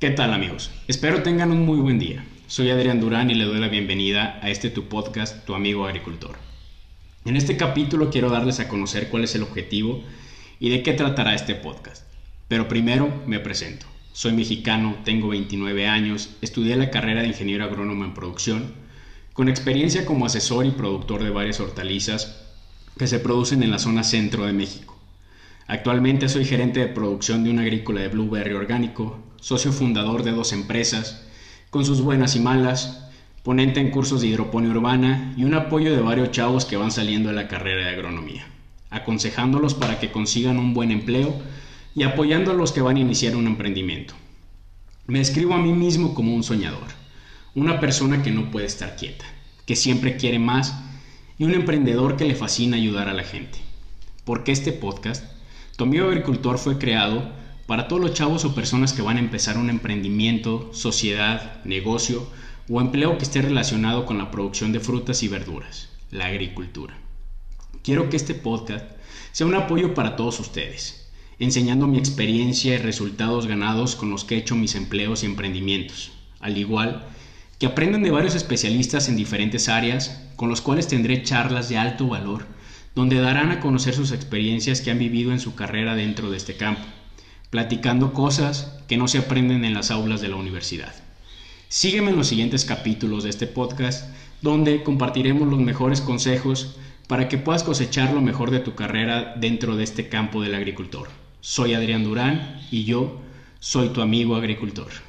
¿Qué tal amigos? Espero tengan un muy buen día. Soy Adrián Durán y le doy la bienvenida a este tu podcast, Tu amigo agricultor. En este capítulo quiero darles a conocer cuál es el objetivo y de qué tratará este podcast. Pero primero me presento. Soy mexicano, tengo 29 años, estudié la carrera de ingeniero agrónomo en producción, con experiencia como asesor y productor de varias hortalizas que se producen en la zona centro de México. Actualmente soy gerente de producción de una agrícola de blueberry orgánico, socio fundador de dos empresas, con sus buenas y malas, ponente en cursos de hidroponía urbana y un apoyo de varios chavos que van saliendo de la carrera de agronomía, aconsejándolos para que consigan un buen empleo y apoyando a los que van a iniciar un emprendimiento. Me escribo a mí mismo como un soñador, una persona que no puede estar quieta, que siempre quiere más y un emprendedor que le fascina ayudar a la gente. Porque este podcast amigo agricultor fue creado para todos los chavos o personas que van a empezar un emprendimiento, sociedad, negocio o empleo que esté relacionado con la producción de frutas y verduras, la agricultura. Quiero que este podcast sea un apoyo para todos ustedes, enseñando mi experiencia y resultados ganados con los que he hecho mis empleos y emprendimientos, al igual que aprendan de varios especialistas en diferentes áreas con los cuales tendré charlas de alto valor donde darán a conocer sus experiencias que han vivido en su carrera dentro de este campo, platicando cosas que no se aprenden en las aulas de la universidad. Sígueme en los siguientes capítulos de este podcast, donde compartiremos los mejores consejos para que puedas cosechar lo mejor de tu carrera dentro de este campo del agricultor. Soy Adrián Durán y yo soy tu amigo agricultor.